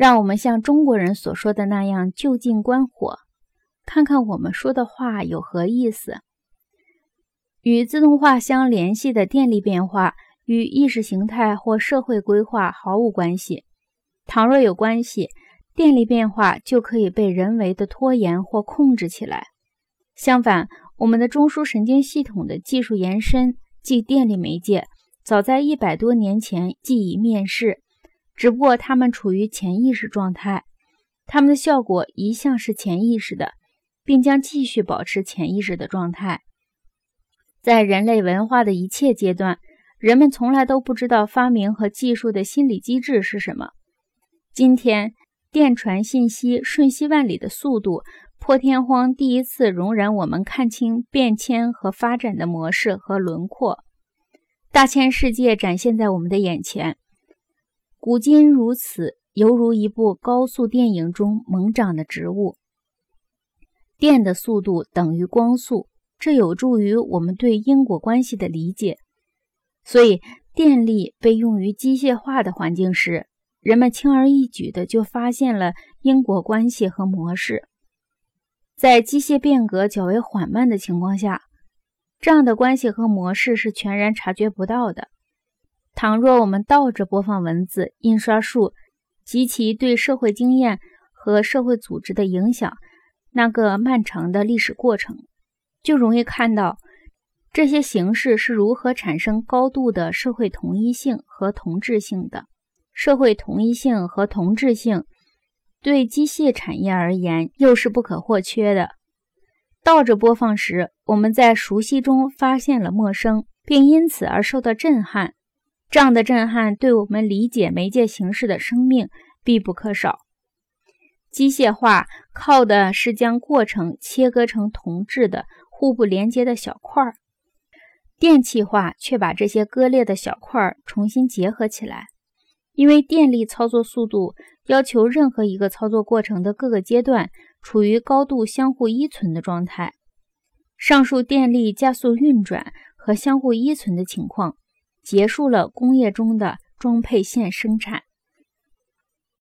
让我们像中国人所说的那样就近观火，看看我们说的话有何意思。与自动化相联系的电力变化与意识形态或社会规划毫无关系。倘若有关系，电力变化就可以被人为的拖延或控制起来。相反，我们的中枢神经系统的技术延伸，即电力媒介，早在一百多年前即已面世，只不过他们处于潜意识状态，他们的效果一向是潜意识的，并将继续保持潜意识的状态。在人类文化的一切阶段，人们从来都不知道发明和技术的心理机制是什么。今天，电传信息瞬息万里的速度。破天荒，第一次容忍我们看清变迁和发展的模式和轮廓，大千世界展现在我们的眼前。古今如此，犹如一部高速电影中猛长的植物。电的速度等于光速，这有助于我们对因果关系的理解。所以，电力被用于机械化的环境时，人们轻而易举地就发现了因果关系和模式。在机械变革较为缓慢的情况下，这样的关系和模式是全然察觉不到的。倘若我们倒着播放文字、印刷术及其对社会经验和社会组织的影响那个漫长的历史过程，就容易看到这些形式是如何产生高度的社会同一性和同质性的。社会同一性和同质性。对机械产业而言，又是不可或缺的。倒着播放时，我们在熟悉中发现了陌生，并因此而受到震撼。这样的震撼对我们理解媒介形式的生命必不可少。机械化靠的是将过程切割成同质的、互不连接的小块儿；电气化却把这些割裂的小块儿重新结合起来。因为电力操作速度要求任何一个操作过程的各个阶段处于高度相互依存的状态。上述电力加速运转和相互依存的情况，结束了工业中的装配线生产。